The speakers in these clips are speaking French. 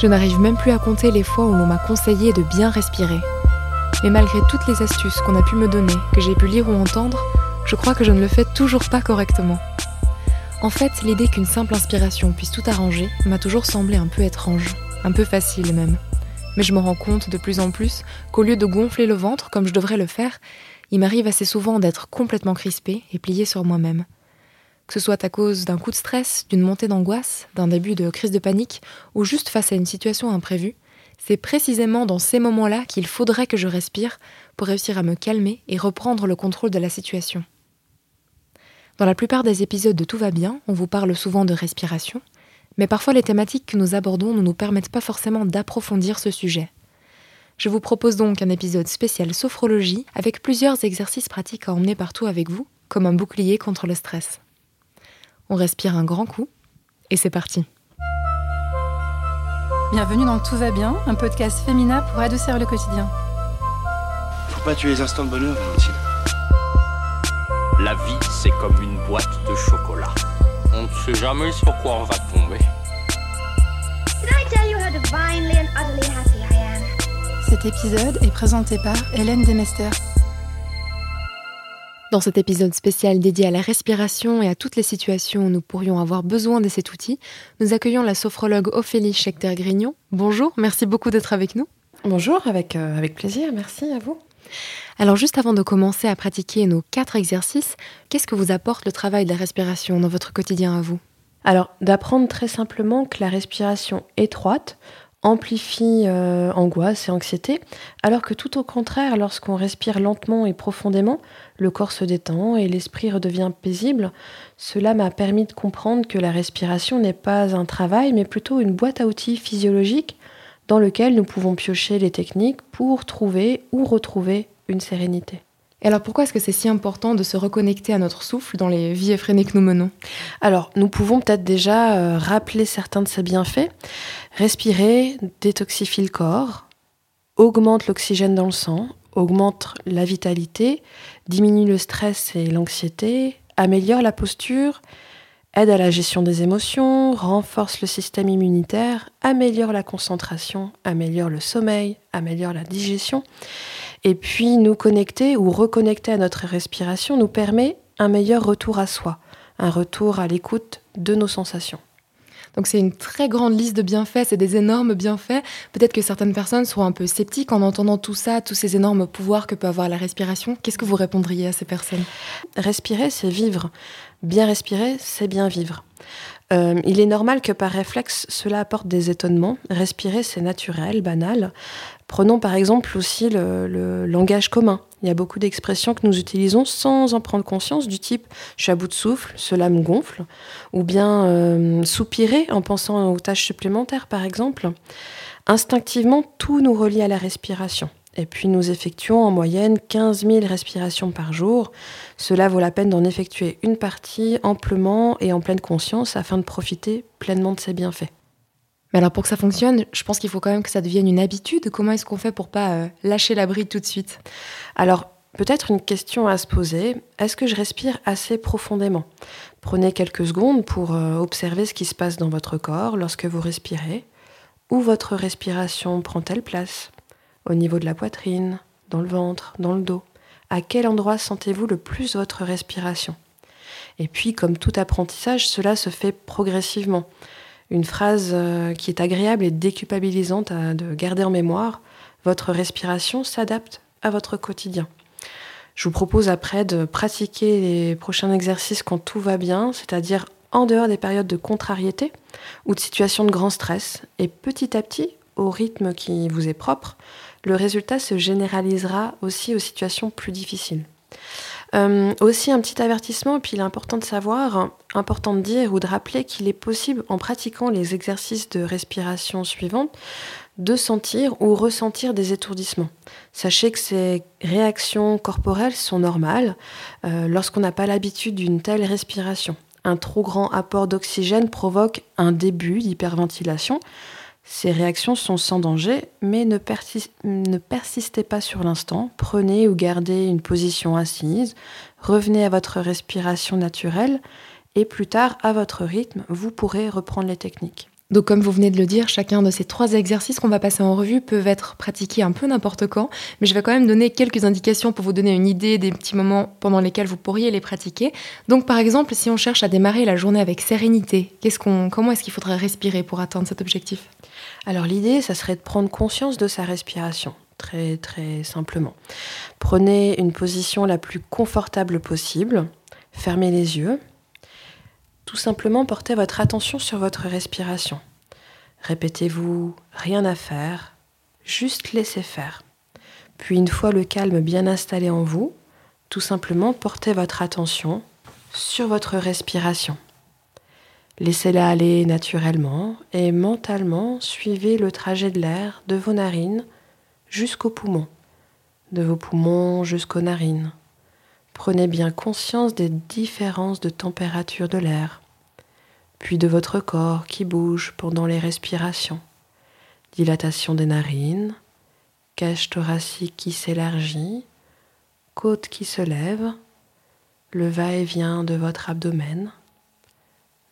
Je n'arrive même plus à compter les fois où l'on m'a conseillé de bien respirer. Mais malgré toutes les astuces qu'on a pu me donner, que j'ai pu lire ou entendre, je crois que je ne le fais toujours pas correctement. En fait, l'idée qu'une simple inspiration puisse tout arranger m'a toujours semblé un peu étrange, un peu facile même. Mais je me rends compte de plus en plus qu'au lieu de gonfler le ventre comme je devrais le faire, il m'arrive assez souvent d'être complètement crispée et pliée sur moi-même. Que ce soit à cause d'un coup de stress, d'une montée d'angoisse, d'un début de crise de panique, ou juste face à une situation imprévue, c'est précisément dans ces moments-là qu'il faudrait que je respire pour réussir à me calmer et reprendre le contrôle de la situation. Dans la plupart des épisodes de Tout va bien, on vous parle souvent de respiration, mais parfois les thématiques que nous abordons ne nous permettent pas forcément d'approfondir ce sujet. Je vous propose donc un épisode spécial sophrologie avec plusieurs exercices pratiques à emmener partout avec vous, comme un bouclier contre le stress. On respire un grand coup et c'est parti. Bienvenue dans Tout va bien, un podcast féminin pour adoucir le quotidien. Faut pas tuer les instants de bonheur, Valentine. La vie, c'est comme une boîte de chocolat. On ne sait jamais sur quoi on va tomber. Cet épisode est présenté par Hélène Demester. Dans cet épisode spécial dédié à la respiration et à toutes les situations où nous pourrions avoir besoin de cet outil, nous accueillons la sophrologue Ophélie Schechter-Grignon. Bonjour, merci beaucoup d'être avec nous. Bonjour, avec, euh, avec plaisir, merci à vous. Alors juste avant de commencer à pratiquer nos quatre exercices, qu'est-ce que vous apporte le travail de la respiration dans votre quotidien à vous? Alors, d'apprendre très simplement que la respiration étroite amplifie euh, angoisse et anxiété, alors que tout au contraire, lorsqu'on respire lentement et profondément, le corps se détend et l'esprit redevient paisible. Cela m'a permis de comprendre que la respiration n'est pas un travail, mais plutôt une boîte à outils physiologique dans lequel nous pouvons piocher les techniques pour trouver ou retrouver une sérénité. Et alors pourquoi est-ce que c'est si important de se reconnecter à notre souffle dans les vies effrénées que nous menons? Alors, nous pouvons peut-être déjà euh, rappeler certains de ces bienfaits. Respirer détoxifie le corps, augmente l'oxygène dans le sang, augmente la vitalité, diminue le stress et l'anxiété, améliore la posture, aide à la gestion des émotions, renforce le système immunitaire, améliore la concentration, améliore le sommeil, améliore la digestion. Et puis nous connecter ou reconnecter à notre respiration nous permet un meilleur retour à soi, un retour à l'écoute de nos sensations. Donc c'est une très grande liste de bienfaits, c'est des énormes bienfaits. Peut-être que certaines personnes seront un peu sceptiques en entendant tout ça, tous ces énormes pouvoirs que peut avoir la respiration. Qu'est-ce que vous répondriez à ces personnes? Respirer, c'est vivre. Bien respirer, c'est bien vivre. Euh, il est normal que par réflexe, cela apporte des étonnements. Respirer, c'est naturel, banal. Prenons par exemple aussi le, langage commun. Il y a beaucoup d'expressions que nous utilisons sans en prendre conscience, du type je suis à bout de souffle, cela me gonfle, ou bien euh, soupirer en pensant aux tâches supplémentaires par exemple. Instinctivement, tout nous relie à la respiration. Et puis nous effectuons en moyenne 15 000 respirations par jour. Cela vaut la peine d'en effectuer une partie amplement et en pleine conscience afin de profiter pleinement de ses bienfaits. Mais alors pour que ça fonctionne, je pense qu'il faut quand même que ça devienne une habitude. Comment est-ce qu'on fait pour pas euh, lâcher la bride tout de suite? Alors peut-être une question à se poser, est-ce que je respire assez profondément? Prenez quelques secondes pour euh, observer ce qui se passe dans votre corps lorsque vous respirez. Où votre respiration prend-elle place? Au niveau de la poitrine, dans le ventre, dans le dos À quel endroit sentez-vous le plus votre respiration? Et puis comme tout apprentissage, cela se fait progressivement une phrase euh, qui est agréable et déculpabilisante à, de garder en mémoire. Votre respiration s'adapte à votre quotidien. Je vous propose après de pratiquer les prochains exercices quand tout va bien, c'est-à-dire en dehors des périodes de contrariété ou de situations de grand stress. Et petit à petit, au rythme qui vous est propre, le résultat se généralisera aussi aux situations plus difficiles. Euh, aussi un petit avertissement, puis il est important de savoir, important de dire ou de rappeler qu'il est possible, en pratiquant les exercices de respiration suivantes, de sentir ou ressentir des étourdissements. Sachez que ces réactions corporelles sont normales euh, lorsqu'on n'a pas l'habitude d'une telle respiration. Un trop grand apport d'oxygène provoque un début d'hyperventilation, ces réactions sont sans danger, mais ne, persistez pas sur l'instant. Prenez ou gardez une position assise, revenez à votre respiration naturelle et plus tard, à votre rythme, vous pourrez reprendre les techniques. Donc comme vous venez de le dire, chacun de ces trois exercices qu'on va passer en revue peuvent être pratiqués un peu n'importe quand, mais je vais quand même donner quelques indications pour vous donner une idée des petits moments pendant lesquels vous pourriez les pratiquer. Donc par exemple, si on cherche à démarrer la journée avec sérénité, comment est-ce qu'il faudrait respirer pour atteindre cet objectif? Alors l'idée, ça serait de prendre conscience de sa respiration très très simplement. Prenez une position la plus confortable possible, fermez les yeux, tout simplement portez votre attention sur votre respiration. Répétez-vous rien à faire, juste laissez faire. Puis une fois le calme bien installé en vous, tout simplement portez votre attention sur votre respiration. Laissez-la aller naturellement et mentalement suivez le trajet de l'air de vos narines jusqu'aux poumons, de vos poumons jusqu'aux narines. Prenez bien conscience des différences de température de l'air, puis de votre corps qui bouge pendant les respirations. Dilatation des narines, cage thoracique qui s'élargit, côte qui se lève, le va-et-vient de votre abdomen.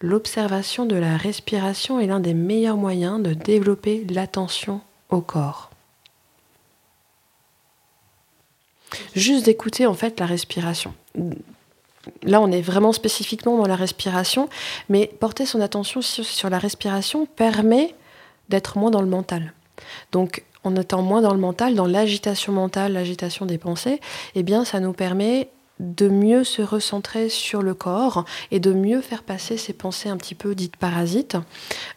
L'observation de la respiration est l'un des meilleurs moyens de développer l'attention au corps. Juste d'écouter en fait la respiration. Là, on est vraiment spécifiquement dans la respiration, mais porter son attention sur, la respiration permet d'être moins dans le mental. Donc, en étant moins dans le mental, dans l'agitation mentale, l'agitation des pensées, eh bien, ça nous permet de mieux se recentrer sur le corps et de mieux faire passer ces pensées un petit peu dites parasites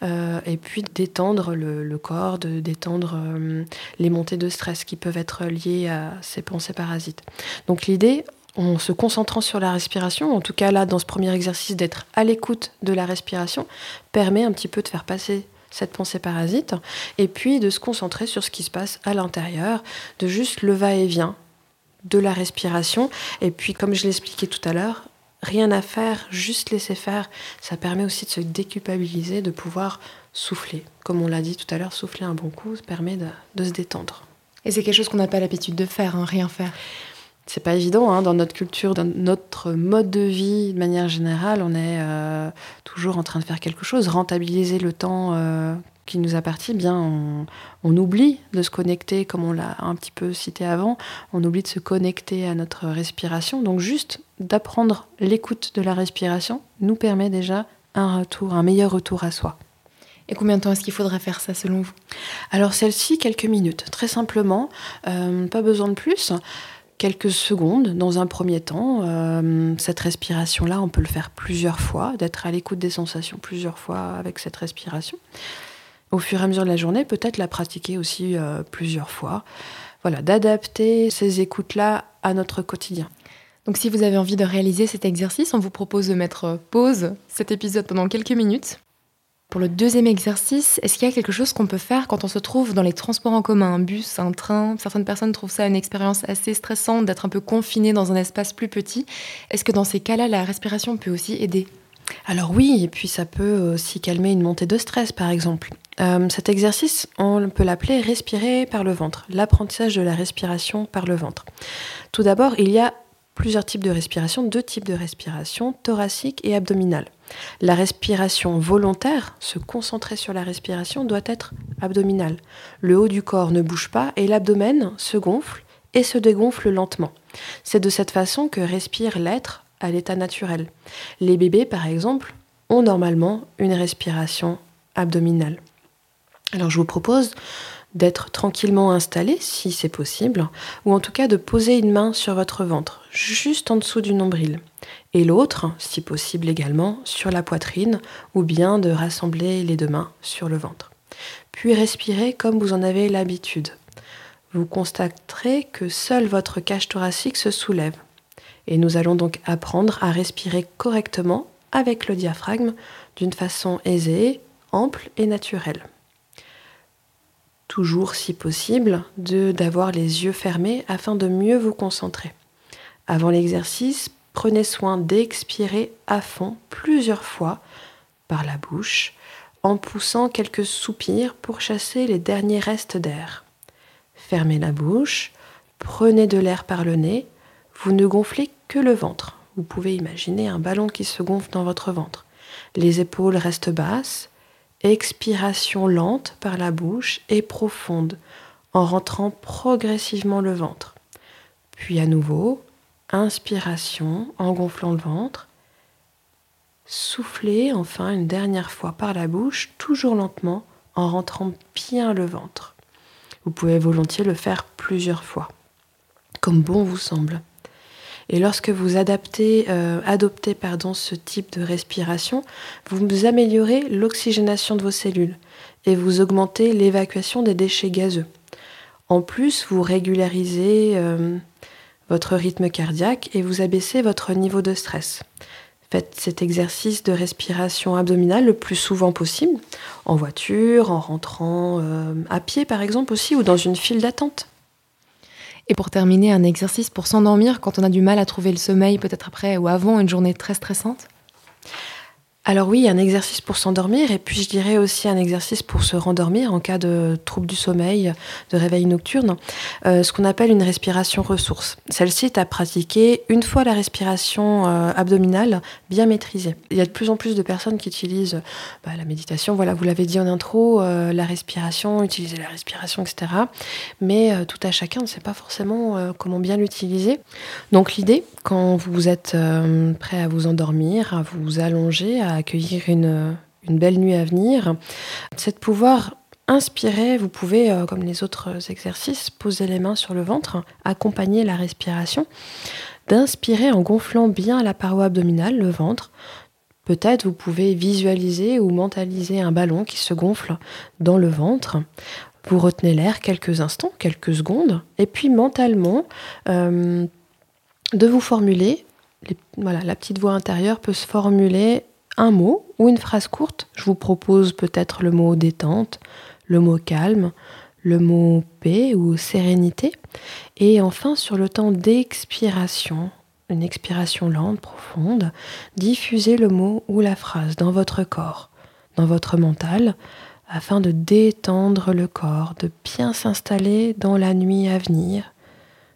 euh, et puis d'étendre le, corps, de détendre euh, les montées de stress qui peuvent être liées à ces pensées parasites. Donc l'idée, en se concentrant sur la respiration, en tout cas là dans ce premier exercice d'être à l'écoute de la respiration, permet un petit peu de faire passer cette pensée parasite et puis de se concentrer sur ce qui se passe à l'intérieur, de juste le va-et-vient de la respiration. Et puis, comme je l'expliquais tout à l'heure, rien à faire, juste laisser faire. Ça permet aussi de se déculpabiliser, de pouvoir souffler. Comme on l'a dit tout à l'heure, souffler un bon coup, ça permet de, se détendre. Et c'est quelque chose qu'on n'a pas l'habitude de faire, hein, rien faire. C'est pas évident hein, dans notre culture, dans notre mode de vie de manière générale, on est euh, toujours en train de faire quelque chose, rentabiliser le temps euh, qui nous appartient, bien on, oublie de se connecter, comme on l'a un petit peu cité avant, on oublie de se connecter à notre respiration. Donc juste d'apprendre l'écoute de la respiration nous permet déjà un retour, un meilleur retour à soi. Et combien de temps est-ce qu'il faudrait faire ça selon vous? Alors celle-ci, quelques minutes, très simplement, euh, pas besoin de plus quelques secondes dans un premier temps. Euh, cette respiration-là, on peut le faire plusieurs fois, d'être à l'écoute des sensations plusieurs fois avec cette respiration au fur et à mesure de la journée, peut-être la pratiquer aussi euh, plusieurs fois. Voilà, d'adapter ces écoutes-là à notre quotidien. Donc si vous avez envie de réaliser cet exercice, on vous propose de mettre pause cet épisode pendant quelques minutes. Pour le deuxième exercice, est-ce qu'il y a quelque chose qu'on peut faire quand on se trouve dans les transports en commun, un bus, un train? Certaines personnes trouvent ça une expérience assez stressante d'être un peu confiné dans un espace plus petit. Est-ce que dans ces cas-là, la respiration peut aussi aider? Alors oui, et puis ça peut aussi calmer une montée de stress par exemple. Euh, cet exercice, on peut l'appeler respirer par le ventre, l'apprentissage de la respiration par le ventre. Tout d'abord, il y a plusieurs types de respiration, deux types de respiration, thoracique et abdominale. La respiration volontaire, se concentrer sur la respiration, doit être abdominale. Le haut du corps ne bouge pas et l'abdomen se gonfle et se dégonfle lentement. C'est de cette façon que respire l'être à l'état naturel. Les bébés, par exemple, ont normalement une respiration abdominale. Alors je vous propose d'être tranquillement installé si c'est possible, ou en tout cas de poser une main sur votre ventre, juste en dessous du nombril, et l'autre, si possible également, sur la poitrine, ou bien de rassembler les deux mains sur le ventre. Puis respirez comme vous en avez l'habitude. Vous constaterez que seule votre cage thoracique se soulève. Et nous allons donc apprendre à respirer correctement avec le diaphragme d'une façon aisée, ample et naturelle toujours si possible, d'avoir les yeux fermés afin de mieux vous concentrer. Avant l'exercice, prenez soin d'expirer à fond plusieurs fois par la bouche en poussant quelques soupirs pour chasser les derniers restes d'air. Fermez la bouche, prenez de l'air par le nez, vous ne gonflez que le ventre. Vous pouvez imaginer un ballon qui se gonfle dans votre ventre. Les épaules restent basses expiration lente par la bouche et profonde en rentrant progressivement le ventre. Puis à nouveau, inspiration en gonflant le ventre. Soufflez enfin une dernière fois par la bouche, toujours lentement, en rentrant bien le ventre. Vous pouvez volontiers le faire plusieurs fois, comme bon vous semble. Et lorsque vous euh, adoptez ce type de respiration, vous améliorez l'oxygénation de vos cellules et vous augmentez l'évacuation des déchets gazeux. En plus, vous régularisez euh, votre rythme cardiaque et vous abaissez votre niveau de stress. Faites cet exercice de respiration abdominale le plus souvent possible, en voiture, en rentrant euh, à pied par exemple aussi, ou dans une file d'attente. Et pour terminer, un exercice pour s'endormir quand on a du mal à trouver le sommeil, peut-être après ou avant une journée très stressante? Alors oui, un exercice pour s'endormir et puis je dirais aussi un exercice pour se rendormir en cas de trouble du sommeil, de réveil nocturne, euh, ce qu'on appelle une respiration ressource. Celle-ci est à pratiquer une fois la respiration euh, abdominale bien maîtrisée. Il y a de plus en plus de personnes qui utilisent bah, la méditation, voilà, vous l'avez dit en intro, euh, la respiration, utiliser la respiration, etc. Mais tout à chacun ne sait pas forcément comment bien l'utiliser. Donc l'idée, quand vous êtes prêt à vous endormir, à vous allonger, à accueillir une, belle nuit à venir. C'est de pouvoir inspirer, vous pouvez, euh, comme les autres exercices, poser les mains sur le ventre, accompagner la respiration, d'inspirer en gonflant bien la paroi abdominale, le ventre. Peut-être vous pouvez visualiser ou mentaliser un ballon qui se gonfle dans le ventre. Vous retenez l'air quelques instants, quelques secondes, et puis mentalement, euh, de vous formuler, voilà, la petite voix intérieure peut se formuler un mot ou une phrase courte. Je vous propose peut-être le mot détente, le mot calme, le mot paix ou sérénité. Et enfin, sur le temps d'expiration, une expiration lente, profonde, diffusez le mot ou la phrase dans votre corps, dans votre mental, afin de détendre le corps, de bien s'installer dans la nuit à venir,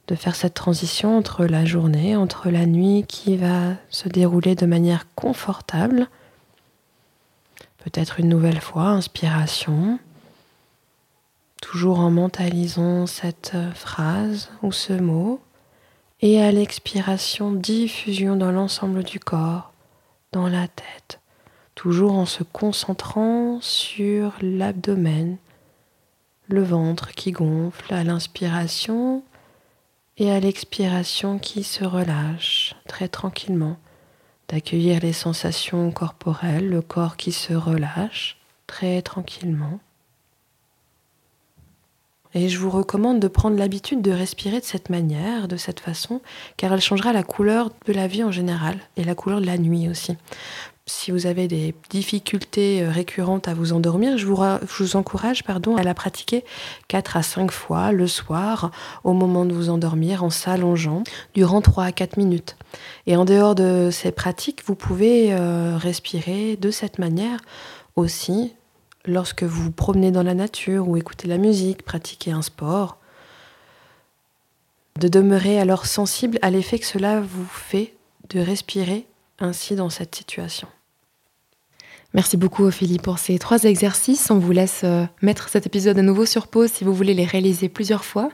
de faire cette transition entre la journée, entre la nuit qui va se dérouler de manière confortable. Peut-être une nouvelle fois, inspiration, toujours en mentalisant cette phrase ou ce mot, et à l'expiration, diffusion dans l'ensemble du corps, dans la tête, toujours en se concentrant sur l'abdomen, le ventre qui gonfle à l'inspiration et à l'expiration qui se relâche très tranquillement, d'accueillir les sensations corporelles, le corps qui se relâche très tranquillement. Et je vous recommande de prendre l'habitude de respirer de cette manière, de cette façon, car elle changera la couleur de la vie en général et la couleur de la nuit aussi si vous avez des difficultés euh, récurrentes à vous endormir, je vous, encourage pardon, à la pratiquer 4 à 5 fois le soir au moment de vous endormir en s'allongeant durant 3 à 4 minutes. Et en dehors de ces pratiques, vous pouvez euh, respirer de cette manière aussi lorsque vous vous promenez dans la nature ou écoutez la musique, pratiquez un sport. De demeurer alors sensible à l'effet que cela vous fait de respirer ainsi dans cette situation. Merci beaucoup Ophélie pour ces trois exercices. On vous laisse euh, mettre cet épisode à nouveau sur pause si vous voulez les réaliser plusieurs fois.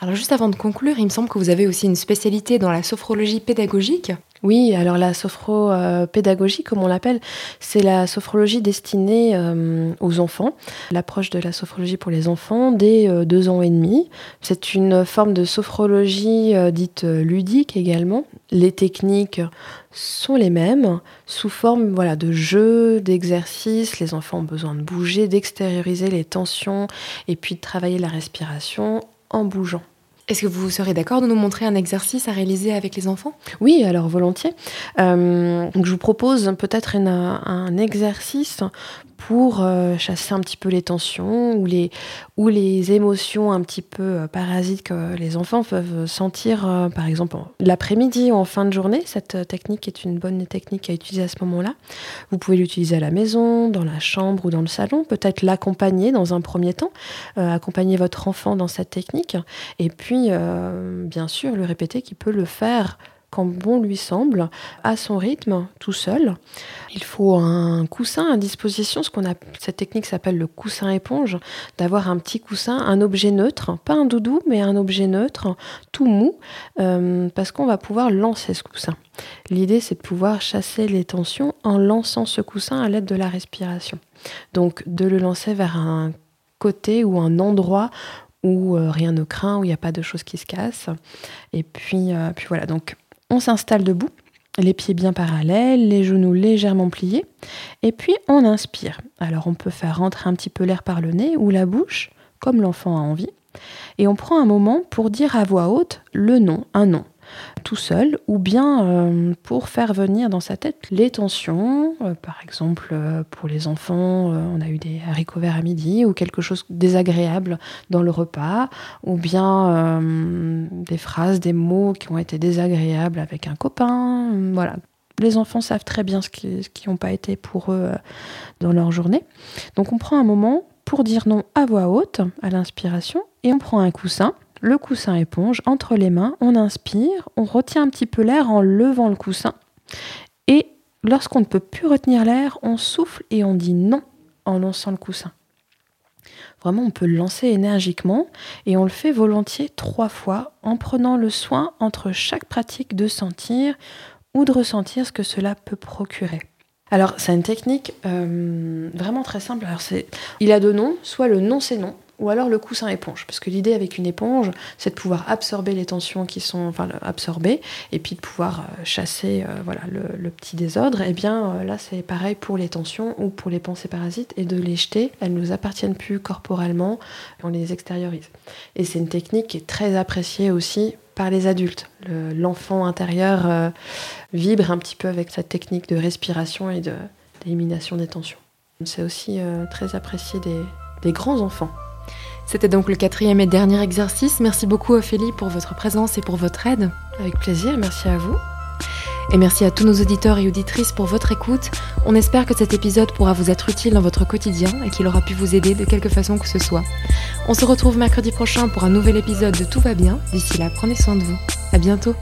Alors juste avant de conclure, il me semble que vous avez aussi une spécialité dans la sophrologie pédagogique. Oui, alors la sophro-pédagogie, comme on l'appelle, c'est la sophrologie destinée euh, aux enfants, l'approche de la sophrologie pour les enfants dès euh, deux ans et demi. C'est une forme de sophrologie dite ludique également. Les techniques sont les mêmes, sous forme voilà, de jeux, d'exercices. Les enfants ont besoin de bouger, d'extérioriser les tensions et puis de travailler la respiration en bougeant. Est-ce que vous serez d'accord de nous montrer un exercice à réaliser avec les enfants? Oui, alors volontiers. Euh, je vous propose peut-être un exercice pour euh, chasser un petit peu les tensions ou les, ou les émotions un petit peu euh, parasites que les enfants peuvent sentir, euh, par exemple, l'après-midi ou en fin de journée. Cette technique est une bonne technique à utiliser à ce moment-là. Vous pouvez l'utiliser à la maison, dans la chambre ou dans le salon, peut-être l'accompagner dans un premier temps, accompagner votre enfant dans cette technique, et puis, bien sûr, le répéter qui peut le faire quand bon lui semble, à son rythme, tout seul. Il faut un coussin à disposition, ce qu'on a, cette technique s'appelle le coussin éponge, d'avoir un petit coussin, un objet neutre, pas un doudou, mais un objet neutre, tout mou, euh, parce qu'on va pouvoir lancer ce coussin. L'idée, c'est de pouvoir chasser les tensions en lançant ce coussin à l'aide de la respiration. Donc, de le lancer vers un côté ou un endroit où euh, rien ne craint, où il n'y a pas de choses qui se cassent. Et puis, euh, puis voilà, donc on s'installe debout, les pieds bien parallèles, les genoux légèrement pliés, et puis on inspire. Alors on peut faire rentrer un petit peu l'air par le nez ou la bouche, comme l'enfant a envie, et on prend un moment pour dire à voix haute le nom, un nom tout seul, ou bien euh, pour faire venir dans sa tête les tensions. Euh, par exemple, euh, pour les enfants, on a eu des haricots verts à midi, ou quelque chose de désagréable dans le repas, ou bien des phrases, des mots qui ont été désagréables avec un copain. Voilà. Les enfants savent très bien ce qui n'ont pas été pour eux dans leur journée. Donc on prend un moment pour dire non à voix haute à l'inspiration et on prend un coussin le coussin éponge entre les mains, on inspire, on retient un petit peu l'air en levant le coussin. Et lorsqu'on ne peut plus retenir l'air, on souffle et on dit non en lançant le coussin. Vraiment, on peut le lancer énergiquement et on le fait volontiers trois fois en prenant le soin entre chaque pratique de sentir ou de ressentir ce que cela peut procurer. Alors, c'est une technique euh, vraiment très simple. Il a deux noms, soit le non c'est non, ou alors le coussin éponge. Parce que l'idée avec une éponge, c'est de pouvoir absorber les tensions qui sont enfin, absorbées et puis de pouvoir euh, chasser euh, voilà, le, petit désordre. Et eh bien euh, là, c'est pareil pour les tensions ou pour les pensées parasites et de les jeter. Elles ne nous appartiennent plus corporellement, on les extériorise. Et c'est une technique qui est très appréciée aussi par les adultes. L'enfant intérieur vibre un petit peu avec cette technique de respiration et d'élimination des tensions. C'est aussi très apprécié des grands enfants. C'était donc le quatrième et dernier exercice. Merci beaucoup Ophélie pour votre présence et pour votre aide. Avec plaisir, merci à vous. Et merci à tous nos auditeurs et auditrices pour votre écoute. On espère que cet épisode pourra vous être utile dans votre quotidien et qu'il aura pu vous aider de quelque façon que ce soit. On se retrouve mercredi prochain pour un nouvel épisode de Tout va bien. D'ici là, prenez soin de vous. À bientôt.